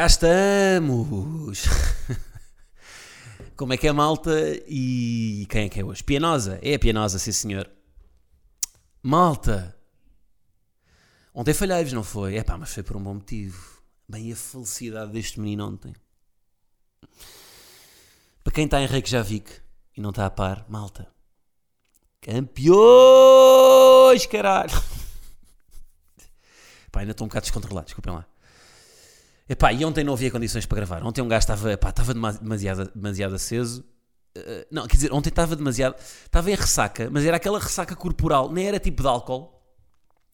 Cá estamos! Como é que é malta? E quem é que é hoje? Pianosa? É a Pianosa, sim senhor. Malta! Ontem falhei-vos, não foi? É pá, mas foi por um bom motivo. Bem, a felicidade deste menino ontem. Para quem está em Reykjavik e não está a par, malta. Campeões, caralho! Pá, ainda estou um bocado descontrolado, desculpem lá. Epá, e ontem não havia condições para gravar. Ontem um gajo estava, estava demasiado, demasiado aceso. Uh, não, quer dizer, ontem estava demasiado. Estava em ressaca, mas era aquela ressaca corporal, nem era tipo de álcool,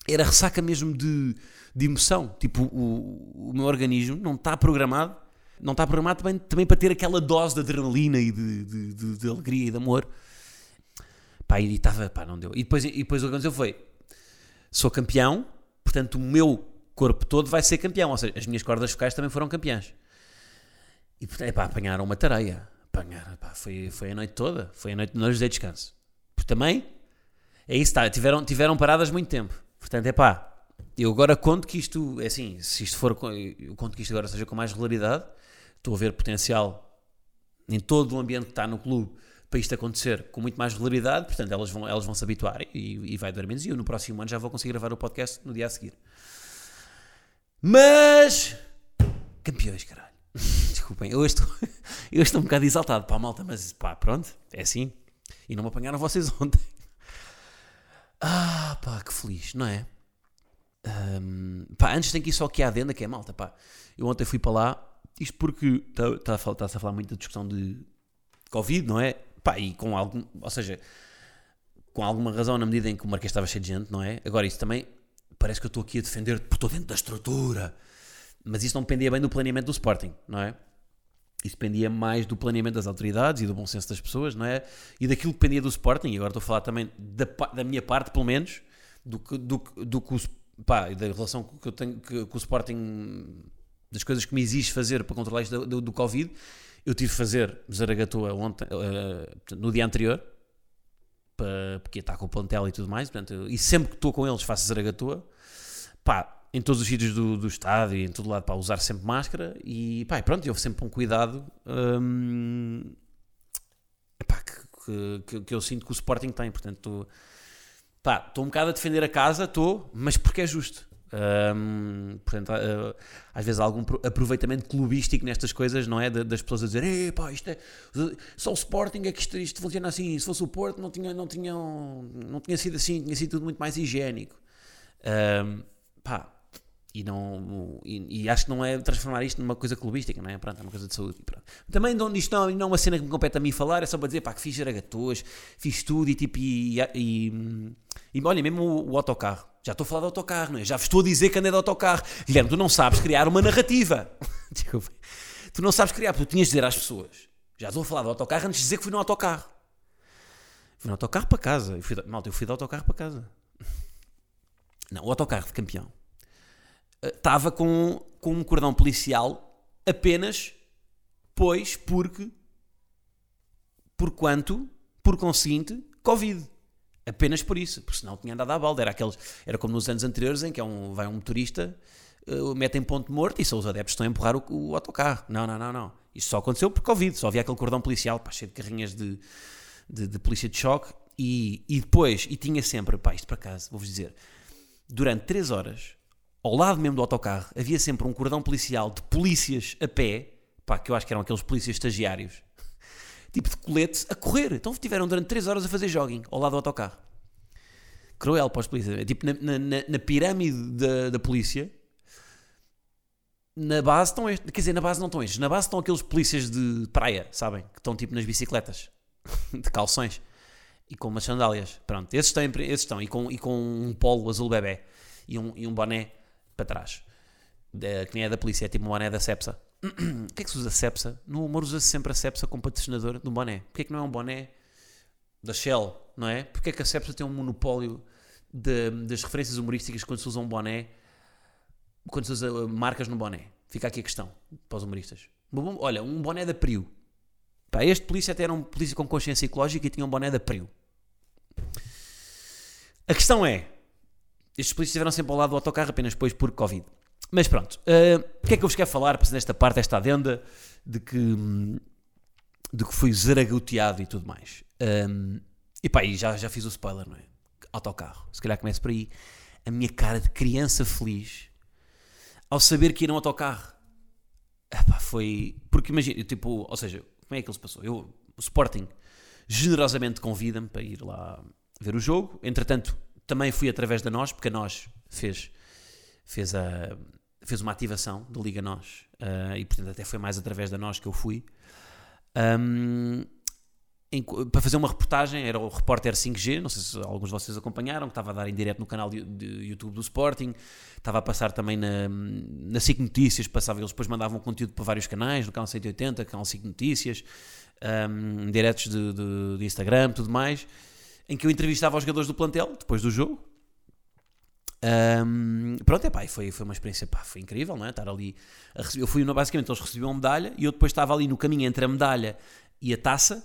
era ressaca mesmo de, de emoção. Tipo, o, o meu organismo não está programado, não está programado também, também para ter aquela dose de adrenalina e de, de, de, de alegria e de amor. Pá, e estava, pá, não deu. E depois, e depois o que aconteceu foi: sou campeão, portanto, o meu corpo todo vai ser campeão. Ou seja, as minhas cordas vocais também foram campeãs. E epá, apanharam uma tareia. Apanharam, epá, foi, foi a noite toda. Foi a noite, não lhes dei descanso. Porque também, é isso, tá, tiveram, tiveram paradas muito tempo. Portanto, é pá, eu agora conto que isto, é assim, se isto for, eu conto que isto agora seja com mais regularidade. Estou a ver potencial em todo o ambiente que está no clube para isto acontecer com muito mais regularidade. Portanto, elas vão, elas vão se habituar e, e vai doer menos. E eu no próximo ano já vou conseguir gravar o podcast no dia a seguir. Mas. Campeões, caralho. Desculpem, eu estou, eu estou um bocado exaltado. Pá, malta, mas pá, pronto, é assim. E não me apanharam vocês ontem. Ah, pá, que feliz, não é? Um, pá, antes tem que ir só aqui à adenda, que é malta, pá. Eu ontem fui para lá, isto porque está-se tá, tá, a falar muito da discussão de Covid, não é? Pá, e com algum, ou seja, com alguma razão na medida em que o Marquês estava cheio de gente, não é? Agora, isso também parece que eu estou aqui a defender por estou dentro da estrutura. Mas isso não dependia bem do planeamento do Sporting, não é? Isso dependia mais do planeamento das autoridades e do bom senso das pessoas, não é? E daquilo que dependia do Sporting, e agora estou a falar também da, da minha parte, pelo menos, do que, do, do que o, pá, da relação que eu tenho que, com o Sporting, das coisas que me exige fazer para controlar isto do, do, do Covid. Eu tive de fazer Zaragatua ontem, uh, no dia anterior, para, porque está com o plantel e tudo mais, portanto, e sempre que estou com eles faço zaragatua, pá, em todos os sítios do, do estádio e em todo lado, para usar sempre máscara e pá, pronto, houve sempre um cuidado hum, que, que, que, eu sinto que o Sporting tem, portanto, estou um bocado a defender a casa, estou, mas porque é justo. Portanto, às vezes há algum aproveitamento clubístico nestas coisas, não é? das pessoas a dizer, pá, isto é só o Sporting é que isto, isto funciona assim. Se fosse o Porto, não tinha, não, tinha, não tinha sido assim, tinha sido tudo muito mais higiênico. Um, pá, e, não, e, e, acho que não é transformar isto numa coisa clubística, não é? Pronto, é uma coisa de saúde. Pronto. Também isto não, não é uma cena que me compete a mim falar, é só para dizer pá, que fiz jaragatoas, fiz tudo e tipo, e, e, e olha, mesmo o, o, autocarro. Já estou a falar de autocarro, não é? Já vos estou a dizer que andei de autocarro. Guilherme, tu não sabes criar uma narrativa. tu não sabes criar, porque tu tinhas de dizer às pessoas. Já estou a falar de autocarro antes de dizer que fui no autocarro. Fui no autocarro para casa. Eu fui, malta, eu fui de autocarro para casa. Não, o autocarro de campeão estava com, com um cordão policial apenas, pois, porque, por quanto, por conseguinte, Covid. Apenas por isso, porque senão tinha andado à balda. Era, aqueles, era como nos anos anteriores em que é um, vai um motorista, uh, mete em ponto morto e só os adeptos estão a empurrar o, o autocarro. Não, não, não, não. Isto só aconteceu por Covid. Só havia aquele cordão policial, pá, cheio de carrinhas de, de, de polícia de choque. E, e depois, e tinha sempre, pá, isto para casa, vou-vos dizer, durante 3 horas, ao lado mesmo do autocarro, havia sempre um cordão policial de polícias a pé, pá, que eu acho que eram aqueles polícias estagiários, tipo de colete, a correr. Então tiveram durante 3 horas a fazer jogging ao lado do autocarro. Cruel para os polícias. Tipo, na, na, na pirâmide da, da polícia, na base estão estes, quer dizer, na base não estão estes, na base estão aqueles polícias de praia, sabem? Que estão tipo nas bicicletas, de calções e com umas sandálias. Pronto, esses estão, esses estão e, com, e com um polo azul bebê e um, e um boné para trás. Da, que nem é da polícia, é tipo uma mané da Cepsa, o que é que se usa Cepsa? No humor usa-se sempre a Cepsa como patrocinador de um boné. Porquê é que não é um boné da Shell, não é? Porquê é que a Cepsa tem um monopólio de- das referências humorísticas quando se usa um boné, quando se usa uh, marcas no boné? Fica aqui a questão para os humoristas. Olha, um boné da Prio. Pá, este polícia até era um polícia com consciência ecológica e tinha um boné da Prio. A questão é, estes polícias estiveram sempre ao lado do autocarro apenas depois por Covid. Mas pronto, uh, o que é que eu vos quero falar para nesta parte, esta adenda de que, de que fui zaragoteado e tudo mais. Um, e pá, e já, já fiz o spoiler, não é? Autocarro. Se calhar começo por aí. A minha cara de criança feliz ao saber que ia num autocarro. Epá, foi. Porque imagina, tipo, ou seja, como é que ele se passou? Eu, o Sporting generosamente convida-me para ir lá ver o jogo. Entretanto, também fui através da nós, porque a nós fez, fez, a, fez uma ativação da Liga Nós. ah, e portanto, até foi mais através da nós que eu fui. Um, em- para fazer uma reportagem, era o repórter 5G, não sei se alguns de vocês acompanharam, que estava a dar em direto no canal de, de YouTube do Sporting, estava a passar também na, na SIC Notícias, passava, eles depois mandavam conteúdo para vários canais, no canal 180, canal SIC Notícias, um, diretos de, de- de Instagram, tudo mais, em que eu entrevistava os jogadores do plantel, depois do jogo, um, pronto, é pá, foi, foi uma experiência, pá, foi incrível, não é? Estar ali, a receber, eu fui, basicamente, eles recebiam uma medalha e eu depois estava ali no caminho entre a medalha e a taça,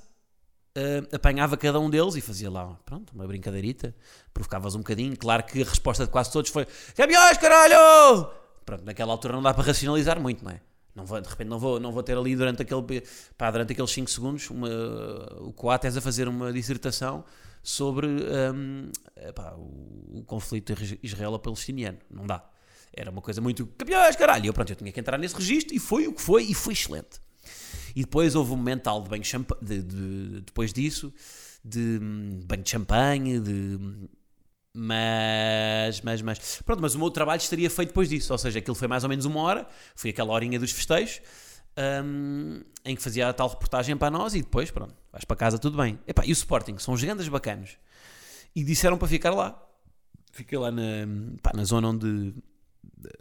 uh, apanhava cada um deles e fazia lá, pronto, uma brincadeirita, provocavas um bocadinho. Claro que a resposta de quase todos foi: Campeões, caralho! Pronto, naquela altura não dá para racionalizar muito, não é? Não vou, de repente não vou, não vou ter ali durante, aquele, pá, durante aqueles 5 segundos uma, o Coates a fazer uma dissertação sobre hum, epá, o, o conflito israelo-palestiniano. Não dá. Era uma coisa muito campeões, caralho. E eu, pronto, eu tinha que entrar nesse registro e foi o que foi e foi excelente. E depois houve um momento tal de banho de de, de- depois disso, de hum, banho de champanhe, de. Mas, mas, mas. Pronto, mas o meu trabalho estaria feito depois disso. Ou seja, aquilo foi mais ou menos uma hora, foi aquela horinha dos festejos, hum, em que fazia a tal reportagem para nós e depois, pronto, vais para casa, tudo bem. Epá, e o Sporting, são gigantes bacanos. E disseram para ficar lá. Fiquei lá na, pá, na zona onde.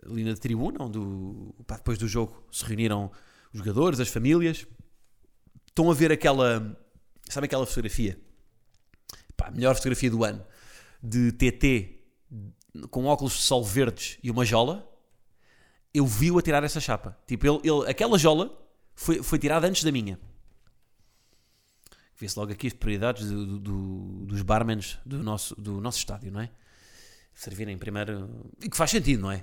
ali na tribuna, onde pá, depois do jogo se reuniram os jogadores, as famílias. Estão a ver aquela. Sabe aquela fotografia? Pá, a melhor fotografia do ano. De TT com óculos de sol verdes e uma jola. Eu vi-o a tirar essa chapa. Tipo, ele, ele- aquela jola foi, foi tirada antes da minha. Vê-se logo aqui as prioridades do- do- dos barmans do nosso, do nosso estádio, não é? Servirem primeiro. E que faz sentido, não é?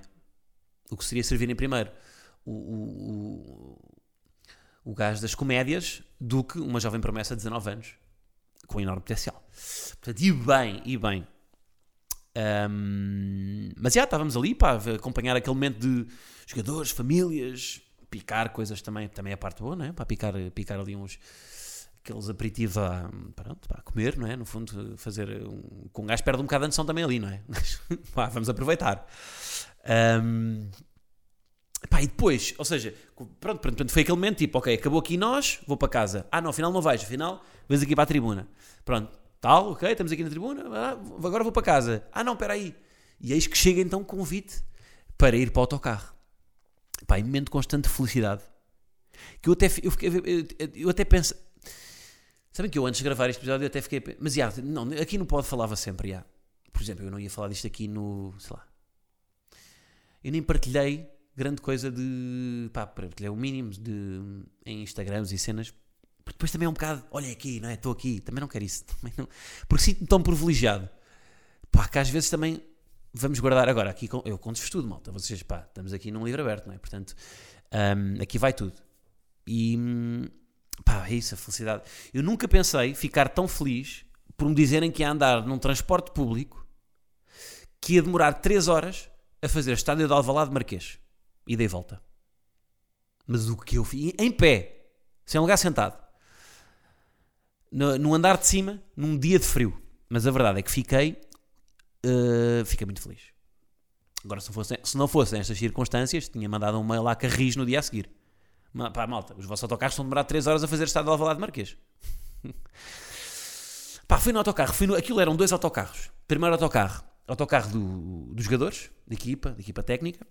O que seria servir em primeiro o, o, o, o gajo das comédias do que uma jovem promessa de 19 anos com enorme potencial. Portanto, e bem, e bem. Ahm, mas já estávamos ali para acompanhar aquele momento de jogadores, famílias, picar coisas também, também é a parte boa, não é? Para picar, picar ali uns aqueles aperitivos a, pronto, para comer, não é? No fundo, fazer um, com um gajo perde um bocado a noção também ali, não é? Mas, pá, vamos aproveitar. Ahm, Pá, e depois, ou seja, pronto, pronto, foi aquele momento tipo, ok, acabou aqui nós, vou para casa. Ah, não, afinal não vais, afinal vais aqui para a tribuna. Pronto, tal, ok, estamos aqui na tribuna, agora vou para casa. Ah, não, espera aí. E eis que chega então o convite para ir para o autocarro. Pá, em momento de constante felicidade. Que eu até, eu, fiquei, eu, eu até penso. Sabem que eu antes de gravar este episódio eu até fiquei. Mas já, não, aqui no pod falava sempre, já. Por exemplo, eu não ia falar disto aqui no. sei lá. Eu nem partilhei grande coisa de. pá, partilhei o mínimo de, em Instagrams e cenas. Porque depois também é um bocado. olha aqui, não é? Estou aqui. Também não quero isso. Também não, porque sinto-me tão privilegiado. Pá, que às vezes também. Vamos guardar agora. Aqui com- eu conto-vos tudo, malta. Vocês, pá, estamos aqui num livro aberto, não é? Portanto, hum, aqui vai tudo. E. hum, pá, é isso, a felicidade. Eu nunca pensei ficar tão feliz por me dizerem que ia andar num transporte público que ia demorar 3 horas a fazer a estádio de Alvalade Marquês. E dei volta. Mas o que eu fiz? Em pé. Sem lugar sentado. No, num andar de cima, num dia de frio. Mas a verdade é que fiquei. eh, fiquei muito feliz. Agora, se não, fosse, se não fossem estas circunstâncias, tinha mandado um mail à Carris no dia a seguir. Ma- Pá, malta, os vossos autocarros estão a demorar 3 horas a fazer estado de Alvalade Marquês. Pá, fui no autocarro. Fui no, aquilo eram dois autocarros. Primeiro autocarro, autocarro do, dos jogadores, da equipa, da equipa técnica.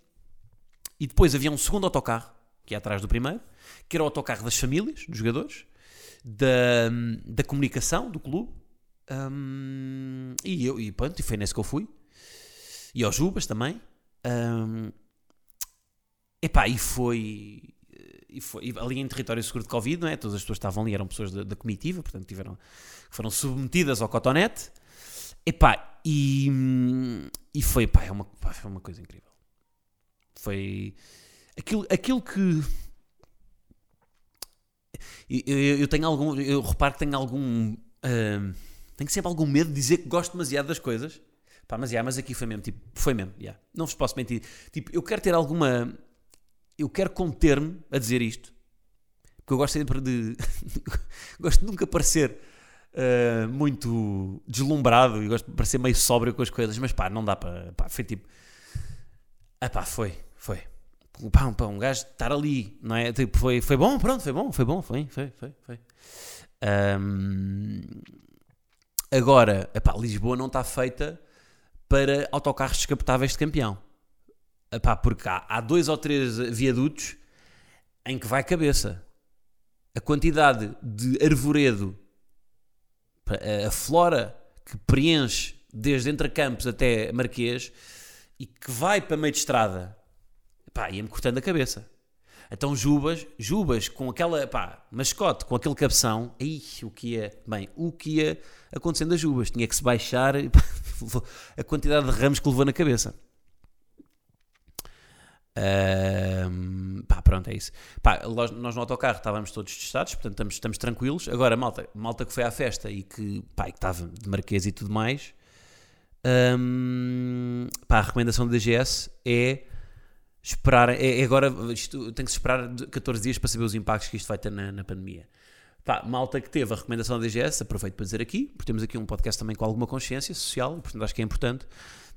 E depois havia um segundo autocarro, que é atrás do primeiro, que era o autocarro das famílias, dos jogadores, da, da comunicação do clube. Um, e eu, e pronto, e foi nesse que eu fui. E aos Jubas também. Um, epá, e foi, e foi ali em território seguro de Covid, não é? Todas as pessoas estavam ali eram pessoas da, da comitiva, portanto tiveram, foram submetidas ao cotonete. Epá, e, e foi, pá, é uma, pá, foi uma coisa incrível. Foi aquilo, aquilo que eu, eu, tenho algum, eu reparo que tenho algum, uh, tenho sempre algum medo de dizer que gosto demasiado das coisas. Pá, mas, yeah, mas aqui foi mesmo, tipo, foi mesmo, yeah. não vos posso mentir. Tipo, eu quero ter alguma, eu quero conter-me a dizer isto, porque eu gosto sempre de, gosto de nunca parecer uh, muito deslumbrado e gosto de parecer meio sóbrio com as coisas, mas pá, não dá para, foi tipo, ah pá, foi, foi pá, pá, um gajo estar ali, não é? Tipo, foi, foi bom, pronto, foi bom, foi bom, foi, foi, foi. foi. Um, agora, epá, Lisboa não está feita para autocarros descapotáveis de campeão. Epá, porque há, há dois ou três viadutos em que vai cabeça. A quantidade de arvoredo, a flora que preenche desde Entre Campos até Marquês e que vai para meio de estrada pá, ia-me cortando a cabeça. Então Jubas, Jubas com aquela, pá, mascote, com aquele cabeção, aí o que ia, bem, o que ia acontecendo a Jubas, tinha que se baixar pá, a quantidade de ramos que levou na cabeça. Um, pá, pronto, é isso. Pá, nós no autocarro estávamos todos testados, portanto estamos, estamos tranquilos. Agora, malta, malta que foi à festa e que, pá, que estava de marquês e tudo mais, um, pá, a recomendação da DGS é esperar. É, é, agora isto, tem que se esperar 14 dias para saber os impactos que isto vai ter na, na pandemia. Pá, malta que teve a recomendação da DGS, aproveito para dizer aqui, porque temos aqui um podcast também com alguma consciência social, portanto acho que é importante.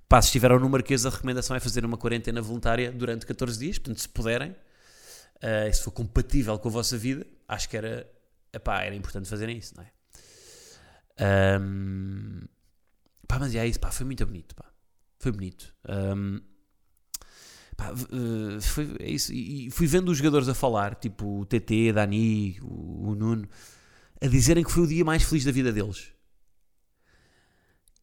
Pá, se estiveram no Marquês, a recomendação é fazer uma quarentena voluntária durante 14 dias, portanto, se puderem, uh, se for compatível com a vossa vida, acho que era, epá, era importante fazerem isso, não é? Um, pá, mas é isso, pá, foi muito bonito, pá. Foi bonito. Um, Pá, uh, foi, é isso. E fui vendo os jogadores a falar, tipo o TT, Dani, o, o Nuno, a dizerem que foi o dia mais feliz da vida deles.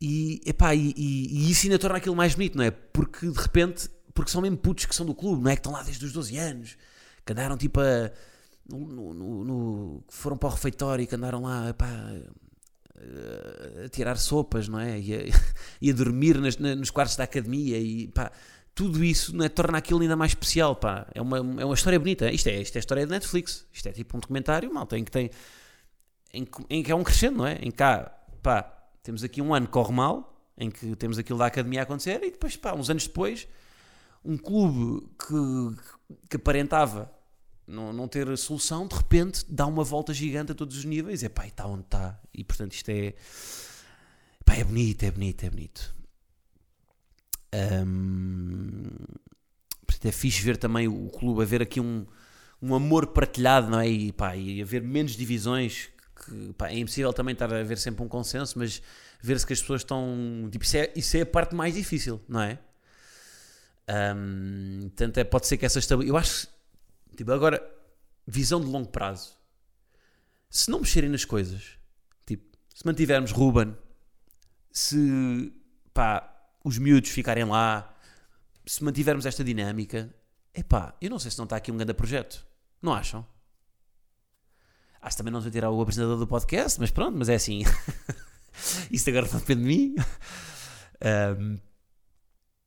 E, epá, e, e, e isso ainda torna aquilo mais bonito, não é? Porque de repente, porque são mesmo putos que são do clube, não é? Que estão lá desde os 12 anos, que andaram tipo a. No, no, no, foram para o refeitório e que andaram lá epá, a tirar sopas, não é? E a, e a dormir nas, nos quartos da academia e pá, tudo isso né, torna aquilo ainda mais especial, pá. É uma, é uma história bonita. Isto é, isto é a história de Netflix. Isto é tipo um documentário, malta, em que tem... Em, em que é um crescendo, não é? Em cá, pá, temos aqui um ano que corre mal, em que temos aquilo da academia a acontecer, e depois, pá, uns anos depois, um clube que, que aparentava não, não ter solução, de repente dá uma volta gigante a todos os níveis, e pá, e está onde está. E portanto isto é... Pá, é bonito, é bonito, é bonito. Um, é fixe ver também o clube, haver aqui um, um amor partilhado, não é? E, pá, e haver menos divisões. Que, pá, é impossível também estar a haver sempre um consenso, mas ver-se que as pessoas estão. Tipo, isso é, isso é a parte mais difícil, não é? Um, portanto, é, pode ser que essa estabilidade. Eu acho. Tipo, agora, visão de longo prazo. Se não mexerem nas coisas, tipo, se mantivermos Ruben, se pá, os miúdos ficarem lá, se mantivermos esta dinâmica, epá, eu não sei se não está aqui um grande projeto. Não acham? Acho também não vai tirar o apresentador do podcast, mas pronto, mas é assim. Isso agora não depende de mim. Um,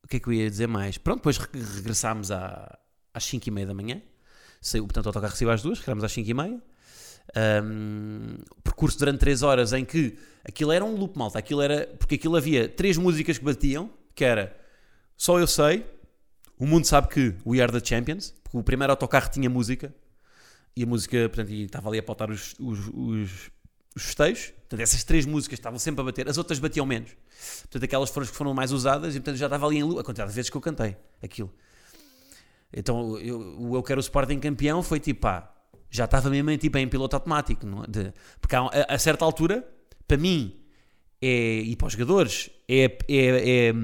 o que é que eu ia dizer mais? Pronto, depois regressámos às 5 e meia da manhã. Saiu, portanto, o autocarro saiu às duas, regressámos às 5 e meia. Um, percurso durante 3 horas em que aquilo era um loop malta, aquilo era porque aquilo havia três músicas que batiam, que era Só Eu Sei, o mundo sabe que We Are the Champions, porque o primeiro autocarro tinha música e a música, portanto, estava ali a pautar os, os, os, os festejos. Portanto, essas três músicas estavam sempre a bater, as outras batiam menos. Portanto, aquelas foram as que foram mais usadas e, portanto, já estava ali em loop, a quantidade de vezes que eu cantei aquilo. Então, eu, o Eu Quero o Sporting campeão foi tipo, pá, já estava mesmo tipo, em piloto automático. É? De, porque a, a, certa altura, para mim, é, e para os jogadores, é, é, é,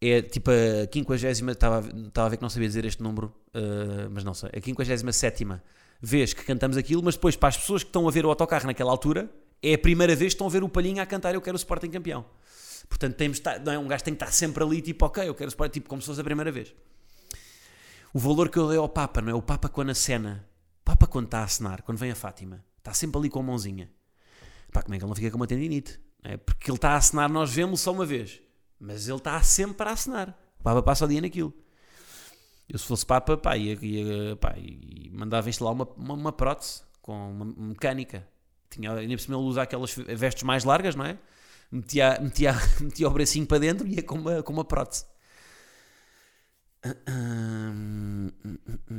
é tipo a 50. Estava, estava a ver que não sabia dizer este número, uh, mas não sei. A 57 vez que cantamos aquilo, mas depois para as pessoas que estão a ver o autocarro naquela altura, é a primeira vez que estão a ver o Palhinha a cantar Eu Quero o Sporting Campeão. Portanto, temos, não é? um gajo tem que estar sempre ali, tipo, ok, eu quero o Sporting, tipo, como se fosse a primeira vez. O valor que eu dei ao Papa, não é? O Papa quando a cena, Papa quando está a acenar, quando vem a Fátima, está sempre ali com a mãozinha. Pá, como é que ele não fica com uma tendinite? É? Porque ele está a acenar, nós vemos só uma vez. Mas ele está sempre a acenar. O Papa passa o dia naquilo. Eu, se fosse Papa, pá, ia, ia, pá, ia mandava instalar uma, uma, uma prótese com uma mecânica. Tinha, ainda por cima ele aquelas vestes mais largas, não é? Metia, metia, metia o bracinho para dentro e ia com uma, com uma prótese.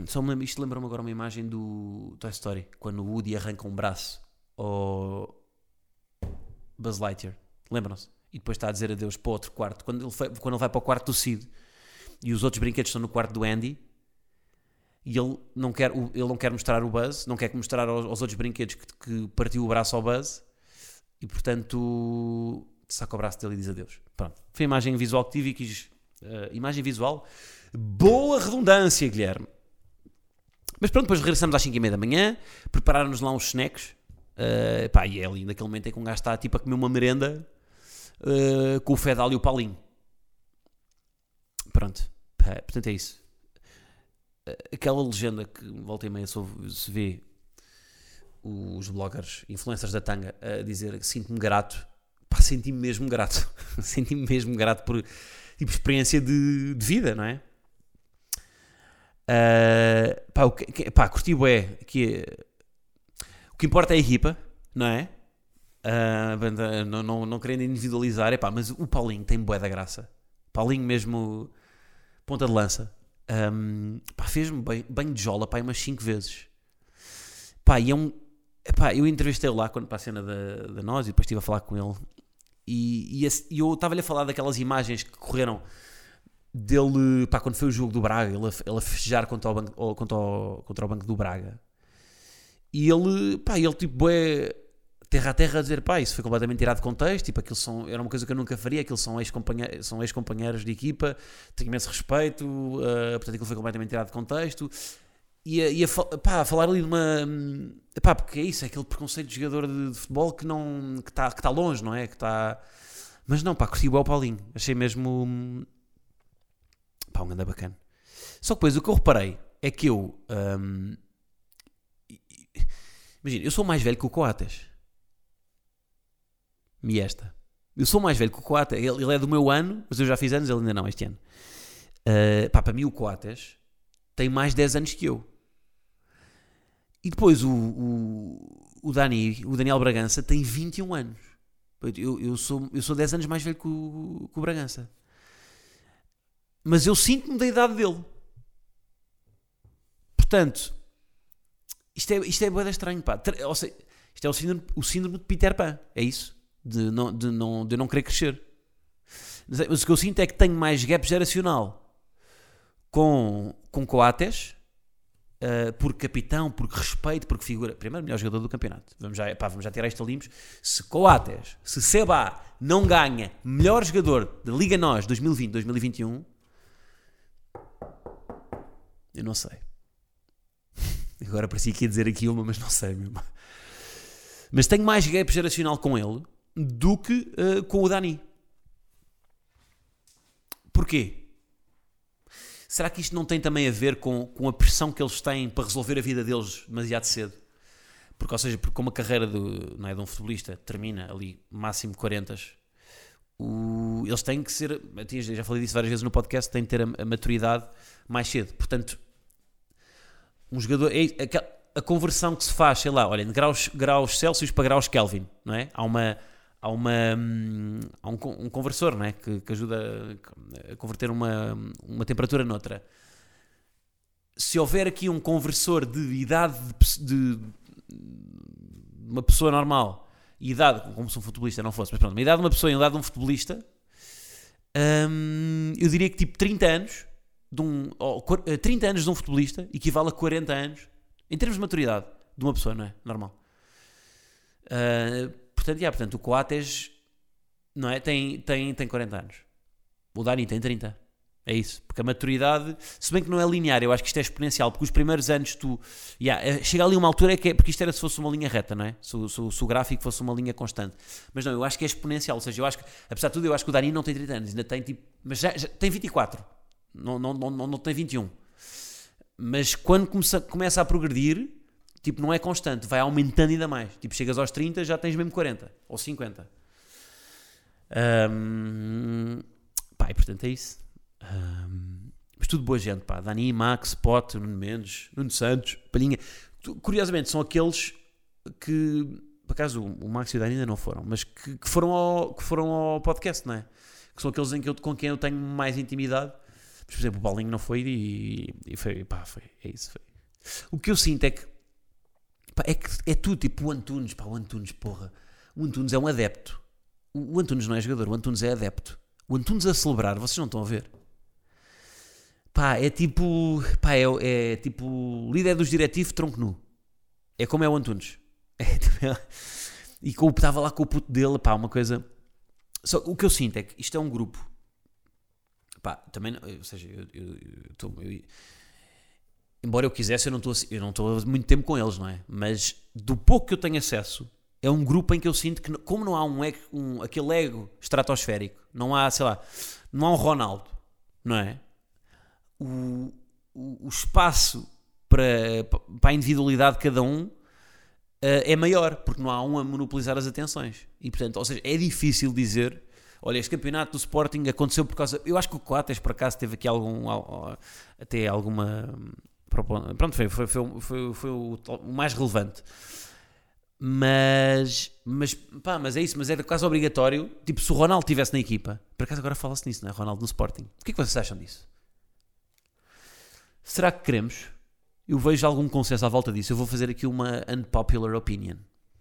Só me, isto lembra-me agora uma imagem do Toy Story, quando o Woody arranca um braço ao Buzz Lightyear. Lembram-se? E depois está a dizer adeus para o outro quarto. Quando ele, foi, quando ele vai para o quarto do Sid e os outros brinquedos estão no quarto do Andy e ele não quer, ele não quer mostrar o Buzz, não quer mostrar aos, aos outros brinquedos que, que, partiu o braço ao Buzz e portanto saca o braço dele e diz adeus. Pronto. Foi a imagem visual que tive e quis. Uh, imagem visual. Boa redundância, Guilherme. Mas pronto, depois regressamos às 5h30 da manhã, prepararam-nos lá uns snacks. Uh, pá, e é ali naquele momento em que um gajo está tipo a comer uma merenda uh, com o Fedal e o Paulinho. Pronto, pá, portanto é isso. Aquela legenda que volta e meia se vê os bloggers, influencers da tanga, a dizer que sinto-me grato. Pá, senti-me mesmo grato. senti-me mesmo grato por tipo experiência de, de vida, não é? Uh, pá, o que, pá, curti bué, que o que importa é a equipa, não é? Uh, não, não, não querendo individualizar, é pá, mas o Paulinho tem bué da graça. Paulinho mesmo, ponta de lança. Um, pá, fez-me bem, bem de jola, pá, umas 5 vezes. Pá, e é um, eu entrevistei lá quando para a cena da, da nós e depois estive a falar com ele. E, e, e eu estava-lhe a falar daquelas imagens que correram dele, pá, quando foi o jogo do Braga, ele a, ele a festejar contra o, banco, contra, o, contra o banco do Braga. E ele, pá, ele tipo, é terra a terra a dizer, pá, isso foi completamente tirado de contexto, tipo, aquilo são, era uma coisa que eu nunca faria, aquilo são ex-companheiros, são ex-companheiros de equipa, tenho imenso respeito, uh, portanto aquilo foi completamente tirado de contexto e a, e a, pá, a falar ali de uma. Pá, porque é isso, é aquele preconceito de jogador de, de futebol que não. que está que tá longe, não é? Que está. Mas não, pá, curti o Paulinho. Achei mesmo. Pá, um anda bacana. Só que depois o que eu reparei é que eu. Um, imagina, eu sou mais velho que o Coates. Me esta. Eu sou mais velho que o Coates. Ele, ele, é do meu ano, mas eu já fiz anos, ele ainda não, este ano. Uh, pá, para mim o Coates tem mais 10 anos que eu. E depois o, o, o, Dani, o Daniel Bragança tem 21 anos. Eu, eu, sou, eu sou 10 anos mais velho que o, que o Bragança. Mas eu sinto-me da idade dele. Portanto, isto é, isto é boeda estranho, pá. Ou seja, isto é o síndrome, o síndrome de Peter Pan. É isso? De não, de, não, de não querer crescer. Mas o que eu sinto é que tenho mais gap geracional com, com Coates Uh, por capitão, por respeito, porque figura. Primeiro, melhor jogador do campeonato. Vamos já, pá, vamos já tirar isto a limpos. Se Coates, se Seba não ganha melhor jogador da Liga Nós 2020-2021, eu não sei. Agora parecia que ia dizer aqui uma, mas não sei mesmo. Mas tenho mais gap geracional com ele do que uh, com o Dani. Porquê? Será que isto não tem também a ver com, com a pressão que eles têm para resolver a vida deles demasiado cedo? Porque, ou seja, porque como a carreira do, não é, de um futebolista termina ali máximo 40, o, eles têm que ser, já falei disso várias vezes no podcast, têm que ter a, a maturidade mais cedo. Portanto, um jogador, é, a, a, conversão que se faz, sei lá, olha, de graus, graus Celsius para graus Kelvin, não é? Há uma há, uma, hum, há um, um conversor né, que, que, ajuda a converter uma, uma temperatura noutra. Se houver aqui um conversor de idade de, de uma pessoa normal e idade, como se um futebolista não fosse, mas pronto, uma idade de uma pessoa e idade de um futebolista, hum, eu diria que tipo 30 anos de um, oh, 30 anos de um futebolista equivale a 40 anos em termos de maturidade de uma pessoa, não é? Normal. Uh, Portanto, yeah, portanto, o Coates não é? tem, tem, tem 40 anos. O Dani tem 30. É isso. Porque a maturidade, se bem que não é linear, eu acho que isto é exponencial, porque os primeiros anos tu. Yeah, eh, chega ali uma altura que é. Porque isto era se fosse uma linha reta, não é? Se, se, se, o gráfico fosse uma linha constante. Mas não, eu acho que é exponencial. Ou seja, eu acho que, apesar de tudo, eu acho que o Dani não tem 30 anos, ainda tem tipo. Mas já, já tem 24. Não, não, não, não, tem 21. Mas quando começa, começa a progredir, tipo, não é constante, vai aumentando ainda mais. Tipo, chegas aos 30, já tens mesmo 40 ou 50. Um, pá, e portanto é isso. Um, mas tudo boa gente, pá. Dani, Max, Pote, Nuno Mendes, Nuno Santos, Palhinha. Curiosamente, são aqueles que, por acaso, o Max e o Dani ainda não foram, mas que, que, foram, ao, que foram ao podcast, não é? Que são aqueles em que eu, com quem eu tenho mais intimidade. Mas, por exemplo, o Paulinho não foi e, e foi, pá, foi, é isso. Foi. O que eu sinto é que, pá, é que é tudo, tipo o Antunes, pá, o Antunes, porra. O Antunes é um adepto. O, o Antunes não é jogador, o Antunes é adepto. O Antunes a celebrar, vocês não estão a ver. Pá, é tipo. Pá, é, é tipo. Líder dos diretivos, tronco nu. É como é o Antunes. É, tipo, é, e estava lá com o puto dele, pá, uma coisa. Só o que eu sinto é que isto é um grupo. Pá, também. Ou seja, eu, eu, eu, eu embora eu quisesse, eu não estou eu não estou muito tempo com eles, não é? Mas do pouco que eu tenho acesso, é um grupo em que eu sinto que, como não há um, um aquele ego estratosférico, não há, sei lá, não há um Ronaldo, não é? o, o, o espaço para, para a individualidade de cada um uh, é maior, porque não há um a monopolizar as atenções. E portanto, ou seja, é difícil dizer. Olha, este campeonato do Sporting aconteceu por causa. Eu acho que o Coates, por acaso, teve aqui algum. até alguma. Pronto, foi, foi, foi, foi, foi o, mais relevante mas mas pá, mas é isso, mas é quase obrigatório. Tipo, se o Ronaldo estivesse na equipa, por acaso agora fala-se nisso, não é? Ronaldo no Sporting. O que é que vocês acham disso? Será que queremos? Eu vejo algum consenso à volta disso. Eu vou fazer aqui uma unpopular opinion.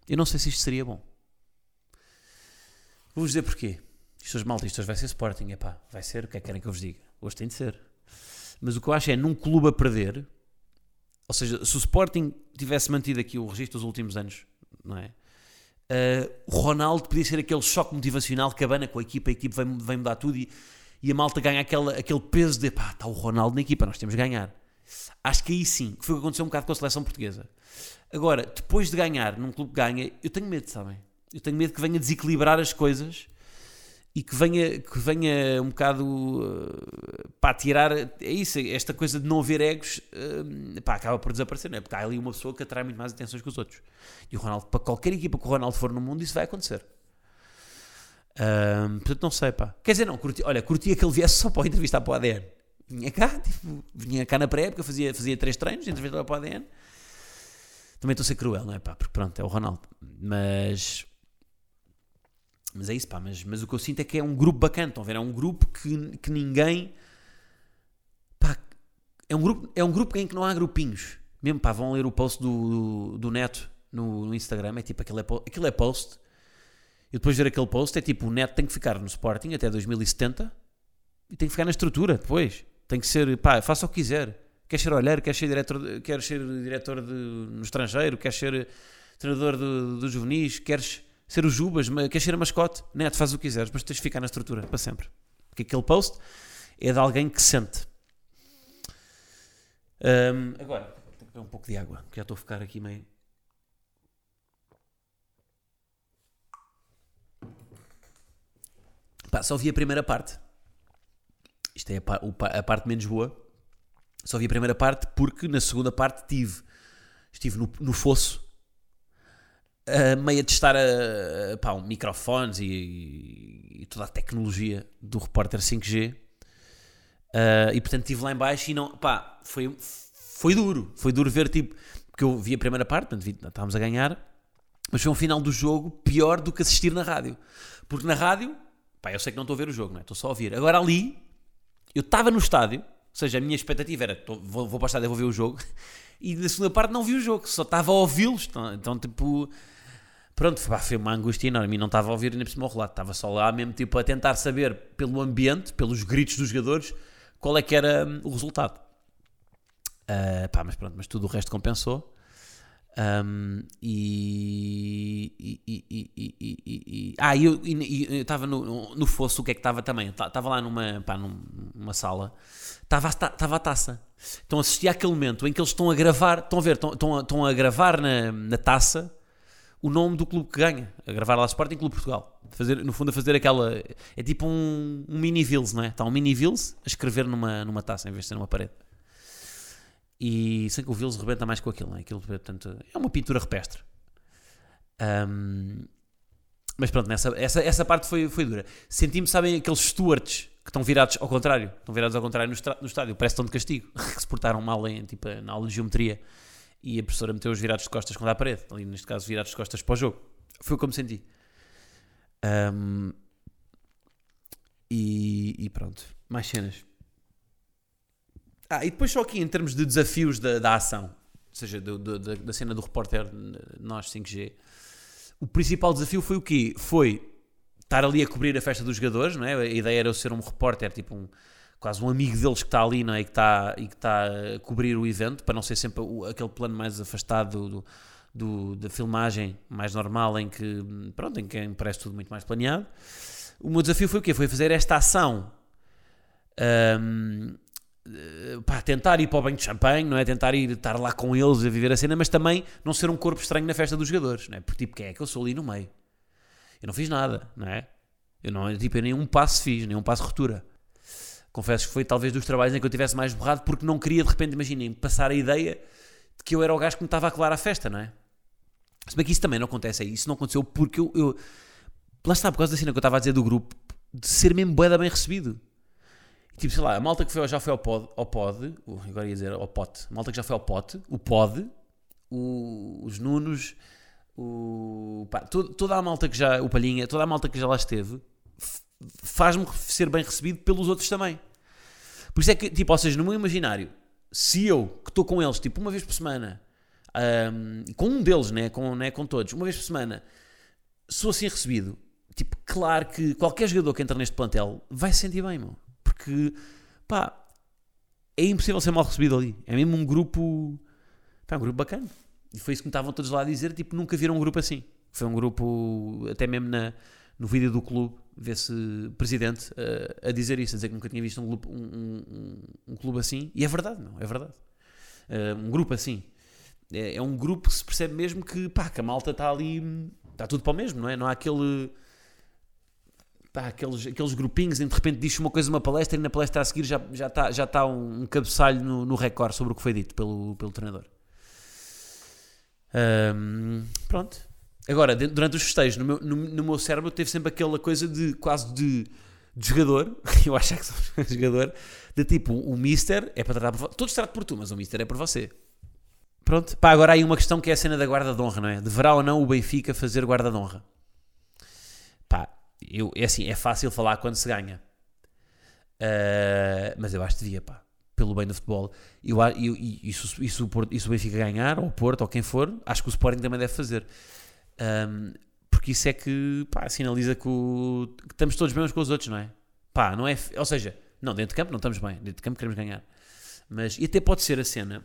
Eu não sei se isto seria bom. Vou-vos dizer porquê. Isto isto hoje vai ser Sporting. Epá, vai ser, o que é que querem que eu vos diga? Hoje tem de ser. Mas o que eu acho é, num clube a perder, ou seja, se o Sporting tivesse mantido aqui o registro dos últimos anos, não é? Uh, o Ronaldo podia ser aquele choque motivacional que abana com a equipa, a equipa vai mudar tudo e e a malta ganha aquele, aquele peso de pá, está o Ronaldo na equipa, nós temos de ganhar. Acho que aí sim, foi o que aconteceu um bocado com a seleção portuguesa. Agora, depois de ganhar, num clube que ganha, eu tenho medo, sabem? Eu tenho medo que venha desequilibrar as coisas e que venha, que venha um bocado uh, para tirar. É isso, esta coisa de não haver egos uh, pá, acaba por desaparecer, não é? Porque há ali uma pessoa que atrai muito mais atenções que os outros. E o Ronaldo, para qualquer equipa que o Ronaldo for no mundo, isso vai acontecer. Um, portanto, não sei, pá. Quer dizer, não, curti, olha, curtia que ele viesse só para entrevistar para o ADN. Vinha cá, tipo, vinha cá na pré-época, fazia, fazia três treinos, entrevistava para o ADN. Também estou a ser cruel, não é, pá? Porque pronto, é o Ronaldo. Mas. Mas é isso, pá. Mas, mas o que eu sinto é que é um grupo bacana, estão a ver? É um grupo que, que ninguém. Pá, é um, grupo, é um grupo em que não há grupinhos. Mesmo, pá, vão ler o post do, do, do Neto no, no Instagram. É tipo, aquilo é, aquilo é post e depois de ver aquele post, é tipo: o Neto tem que ficar no Sporting até 2070 e tem que ficar na estrutura depois. Tem que ser, pá, faça o que quiser. Quer ser olheiro, quer ser diretor, quer ser diretor de, no estrangeiro, quer ser treinador dos do juvenis, queres ser o Jubas, queres ser a mascote. Neto, faz o que quiseres, mas tens de ficar na estrutura para sempre. Porque aquele post é de alguém que sente. Um, agora, tenho que beber um pouco de água, que já estou a ficar aqui meio. Pá, só vi a primeira parte. Isto é a, a, parte menos boa. Só vi a primeira parte porque na segunda parte tive, estive no, no fosso, a meio a testar a, a, pá, um, microfones e, e, toda a tecnologia do repórter 5G. Uh, e portanto estive lá em baixo e não, pá, foi, foi duro. Foi duro ver, tipo, porque eu vi a primeira parte, portanto, vi, estávamos a ganhar, mas foi um final do jogo pior do que assistir na rádio. Porque na rádio Pá, eu sei que não estou a ver o jogo, não é? Estou só a ouvir. Agora ali, eu estava no estádio, ou seja, a minha expectativa era, tô, vou, vou para o estádio vou ver o jogo, e na segunda parte não vi o jogo, só estava a ouvi-los. Então, então, tipo, pronto, pá, foi uma angústia enorme e não estava a ouvir nem por cima o relato, estava só lá mesmo, tipo, a tentar saber pelo ambiente, pelos gritos dos jogadores, qual é que era hum, o resultado. Uh, pá, mas pronto, mas tudo o resto compensou. Um, e, e, e, e, Ah, eu estava no, no fosso, o que é que estava também? Estava lá numa, pá, numa sala, estava a, a taça. Então assisti àquele momento em que eles estão a gravar, estão a ver, estão, estão, a, estão a gravar na, na taça o nome do clube que ganha, a gravar lá Sporting Clube Portugal. Fazer, no fundo, a fazer aquela. É tipo um, um mini Vils, não é? Está um mini Vils a escrever numa, numa taça em vez de ser numa parede. E sem que o Vils rebenta mais com aquilo, não é? Aquilo, portanto, é uma pintura rupestre. Um, mas pronto, nessa, essa, essa parte foi, foi dura. Senti-me, sabem, aqueles stewards que estão virados ao contrário. Estão virados ao contrário no, no estádio. Parece que estão de castigo. que se portaram mal em, tipo, na aula de geometria. E a professora meteu-os virados de costas contra a parede. Ali, neste caso, virados de costas para o jogo. Foi como senti. Um, e, e pronto. Mais cenas. Ah, e depois só aqui em termos de desafios da, da ação, ou seja, do, do, da, da, cena do repórter nós 5G, o principal desafio foi o quê? Foi estar ali a cobrir a festa dos jogadores, não é? A ideia era eu ser um repórter, tipo um, quase um amigo deles que está ali, não é? E que está, e que está a cobrir o evento, para não ser sempre aquele plano mais afastado do, do, da filmagem mais normal em que, pronto, em que parece tudo muito mais planeado. O meu desafio foi o quê? Foi fazer esta ação um, eh, tentar ir para o banho de champanhe, não é? Tentar ir estar lá com eles a viver a cena, mas também não ser um corpo estranho na festa dos jogadores, não é? Porque tipo, quem é que eu sou ali no meio? Eu não fiz nada, não é? Eu não, tipo, eu nem um passo fiz, nem um passo ruptura. Confesso que foi talvez dos trabalhos em que eu tivesse mais borrado porque não queria de repente, imaginem, passar a ideia de que eu era o gajo que me estava a colar a festa, não é? Se bem que isso também não acontece aí, isso não aconteceu porque eu, eu lá está, por causa da cena que eu estava a dizer do grupo, de ser mesmo boeda bem recebido. Tipo, sei lá, a malta que foi, já foi ao pod, ao pod agora ia dizer ao pote, a malta que já foi ao pote, o pod, o, os Nunos, o, pá, toda a malta que já, o Palhinha, toda a malta que já lá esteve, faz-me ser bem recebido pelos outros também. Por isso é que, tipo, ou seja, no meu imaginário, se eu, que estou com eles, tipo, uma vez por semana, um, com um deles, né, com, né, com todos, uma vez por semana, sou assim recebido, tipo, claro que qualquer jogador que entra neste plantel vai se sentir bem, meu porque pá, é impossível ser mal recebido ali. É mesmo um grupo, pá, um grupo bacana. E foi isso que me estavam todos lá a dizer, tipo, nunca viram um grupo assim. Foi um grupo, até mesmo na, no vídeo do clube, vê-se presidente uh, a dizer isso, a dizer que nunca tinha visto um, um, um, um clube assim. E é verdade, não, é verdade. Uh, um grupo assim. É, é, um grupo que se percebe mesmo que, pá, que a malta está ali, está tudo para o mesmo, não é? Não há aquele pá, aqueles, aqueles grupinhos em de repente diz uma coisa numa palestra e na palestra a seguir já, já está já tá um, um cabeçalho no, no recorde sobre o que foi dito pelo, pelo treinador. Um, pronto. Agora, durante os festejos, no meu, no, no, meu cérebro teve sempre aquela coisa de quase de, de jogador, eu acho que sou jogador, de tipo, o Mister é para tratar por Todos tratam por tu, mas o Mister é por você. Pronto, pá, agora há aí uma questão que é a cena da guarda de honra, não é? Deverá ou não o Benfica fazer guarda de honra? Pá, eu, é assim, é fácil falar quando se ganha. Uh, mas eu acho que devia, pá. Pelo bem do futebol. Eu, eu, isso, isso, isso o Benfica ganhar, ou o Porto, ou quem for, acho que o Sporting também deve fazer. Um, porque isso é que, pá, sinaliza que, o, que estamos todos bem uns com os outros, não é? Pá, não é. Ou seja, não, dentro de campo não estamos bem. Dentro de campo queremos ganhar. Mas, e até pode ser a cena.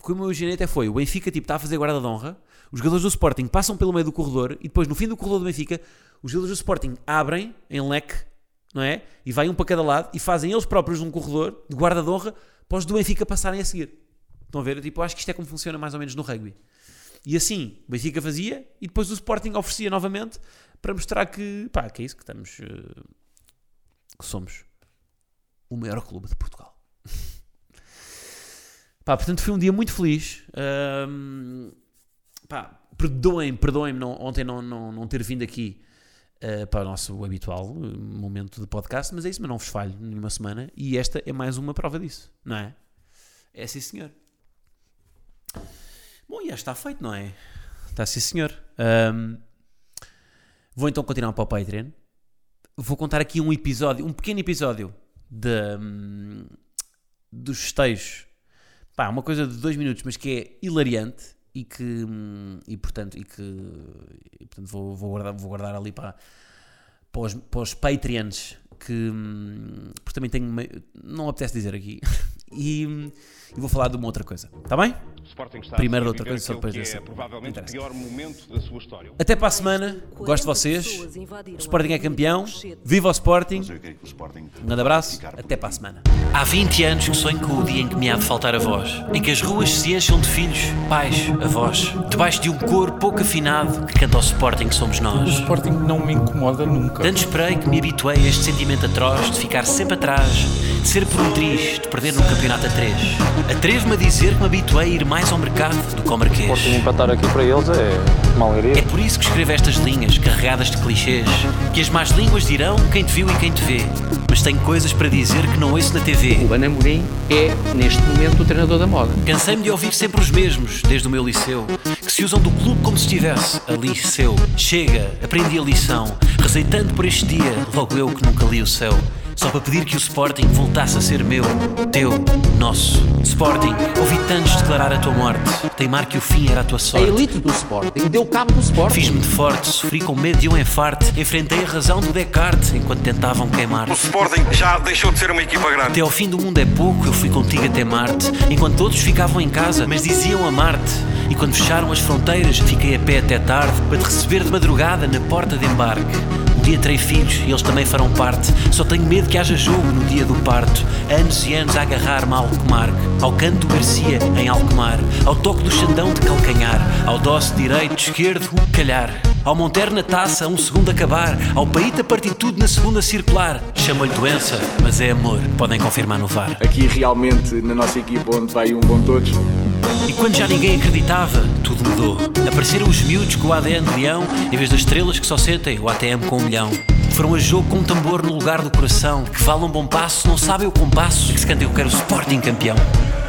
Como eu imaginei até foi, o Benfica tipo, está a fazer guarda de honra, os jogadores do Sporting passam pelo meio do corredor e depois no fim do corredor do Benfica os jogadores do Sporting abrem em leque, não é? E vai um para cada lado e fazem eles próprios um corredor de guarda de honra para os do Benfica passarem a seguir. Estão a ver? Tipo, acho que isto é como funciona mais ou menos no rugby. E assim, o Benfica fazia e depois o Sporting oferecia novamente para mostrar que, pá, que é isso que estamos, uh, que somos o maior clube de Portugal. pá, portanto foi um dia muito feliz. Um, pá, perdoem-me, perdoem-me ontem não, não, não ter vindo aqui uh, para o nosso habitual eh, momento de podcast, mas é isso, mas não vos falho nenhuma semana e esta é mais uma prova disso, não é? É sim, senhor. Bom, já está feito, não é? Está sim, senhor. Um, vou então continuar para o Patreon. Vou contar aqui um episódio, um pequeno episódio de, um, dos festejos. Pá, uma coisa de dois minutos, mas que é hilariante e que e portanto e que e, portanto vou, vou, guardar, vou guardar ali para, para, os, para os Patreons que porque também tenho não apetece dizer aqui e, e vou falar de uma outra coisa está bem? Sporting está Primeiro a outra coisa, só depois que dessa. é provavelmente o pior momento da sua história. Até para a semana. Gosto de vocês. O Sporting é campeão. Viva o Sporting. Um grande abraço. Até para a semana. Há 20 anos que sonho com o dia em que me há de faltar a voz, em que as ruas se encham de filhos, pais, avós, debaixo de um coro pouco afinado que canta ao Sporting que somos O nós. Sporting não me incomoda nunca. Tanto esperei que me habituei a este sentimento atroz de ficar sempre atrás, de ser por um triz, de perder num campeonato a três. Atrevo-me a dizer que me habituei a ir mais ao mercado do que ao marquês. Sporting empatar aqui para eles é uma alegria. É por isso que escrevo estas linhas carregadas de clichês. Que as más línguas dirão quem te viu e quem te vê. Mas tenho coisas para dizer que não ouço na TV. O Ana Amorim é, neste momento, o treinador da moda. Cansei-me de ouvir sempre os mesmos, desde o meu liceu, que se usam do clube como se estivesse ali seu. Chega, aprendi a lição, rezei tanto por este dia, logo eu que nunca li o céu. Só para pedir que o Sporting voltasse a ser meu, teu, nosso. Sporting, ouvi tantos declarar a tua morte, teimar que o fim era a tua A sorte. elite do Sporting deu cabo do Sporting. Fiz-me de forte, sofri com medo de um enfarte, enfrentei a razão do Descartes enquanto tentavam queimar. O Sporting já deixou de ser uma equipa grande. Até ao fim do mundo é pouco, eu fui contigo até Marte. Enquanto todos ficavam em casa, mas diziam amar-te. E quando fecharam as fronteiras, fiquei a pé até tarde para te receber de madrugada na porta de embarque. Dia terei filhos e eles também farão parte. Só tenho medo que haja jogo no dia do parto. Anos e anos a agarrar-me a Alcomarque. Ao canto do Garcia, em Alcomar. Ao toque do Xandão de calcanhar. Ao doce direito, esquerdo, calhar. Ao Monteiro na taça, um segundo acabar. Ao Paíta partir tudo na segunda circular. Chamo-lhe doença, mas é amor. Podem confirmar no VAR. aqui realmente na nossa equipa onde vai um bom todos. E quando já ninguém acreditava, tudo mudou. Apareceram os miúdos com o ADN de leão, em vez das estrelas que só sentem o ATM com um milhão. Foram a jogo com um tambor no lugar do coração. Que falam bom passo, não sabem o compasso. Que se cantem eu quero o Sporting campeão.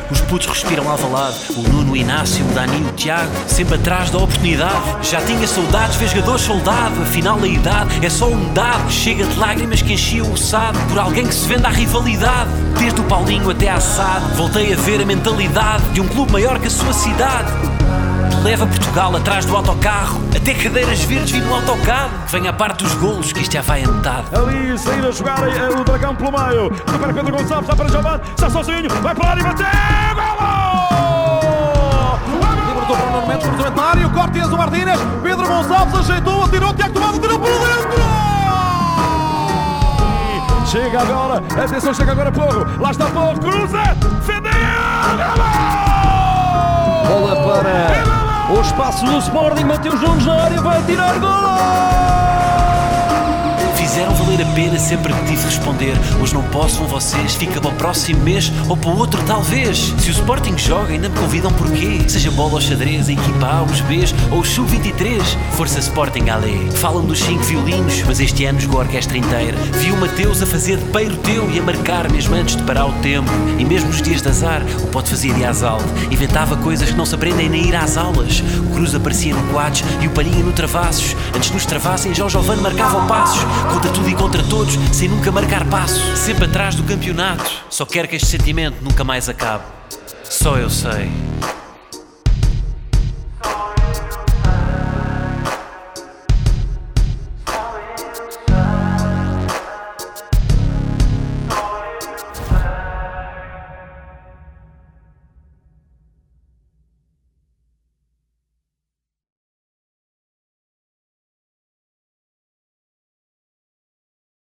Os putos respiram alvalade, o Nuno, o Inácio, o Dani, o Tiago, sempre atrás da oportunidade. Já tinha saudades, fez jogador soldado, afinal a idade é só um dado. Chega de lágrimas que enchiam o sado por alguém que se vende à rivalidade. Desde o Paulinho até à SAD, voltei a ver a mentalidade de um clube maior que a sua cidade. Leva Portugal atrás do autocarro, até cadeiras verdes vi no autocarro. Que venha a parte dos golos, que isto já vai a metade. Ali sair a jogar eh, o dragão pelo meio. Está para Pedro Gonçalves, está para Giovanni, está sozinho, vai para lá e bateu! Golo! Libertou para o Nuno Mendes, cruzamento na área, o corte o Martínez, Pedro Gonçalves ajeitou, atirou, Tiago Tomado, tirou por dentro! Chega agora, atenção, chega agora Porro, lá está Porro, cruza, defendeu! Bola para o espaço do Sporting, Mateus Nunes na área, vai tirar golo! A pena sempre que tive responder. Hoje não posso com vocês, fica para o próximo mês ou para o outro, talvez. Se o Sporting joga, ainda me convidam porquê? Seja bola ou xadrez, a equipa A, os Bs ou o Sub-23. Força Sporting, Ale. Falam dos cinco violinos, mas este ano jogou a orquestra inteira. Vi o Mateus a fazer de peiro teu e a marcar mesmo antes de parar o tempo. E mesmo nos dias de azar, o pode fazer de asalto. Inventava coisas que não se aprendem nem ir às aulas. O Cruz aparecia no quadros e o Palhinha no Travassos. Antes nos travassem, já o marcava o passos. Contra tudo e contra todos, sem nunca marcar passo. Sempre atrás do campeonato. Só quero que este sentimento nunca mais acabe. Só eu sei.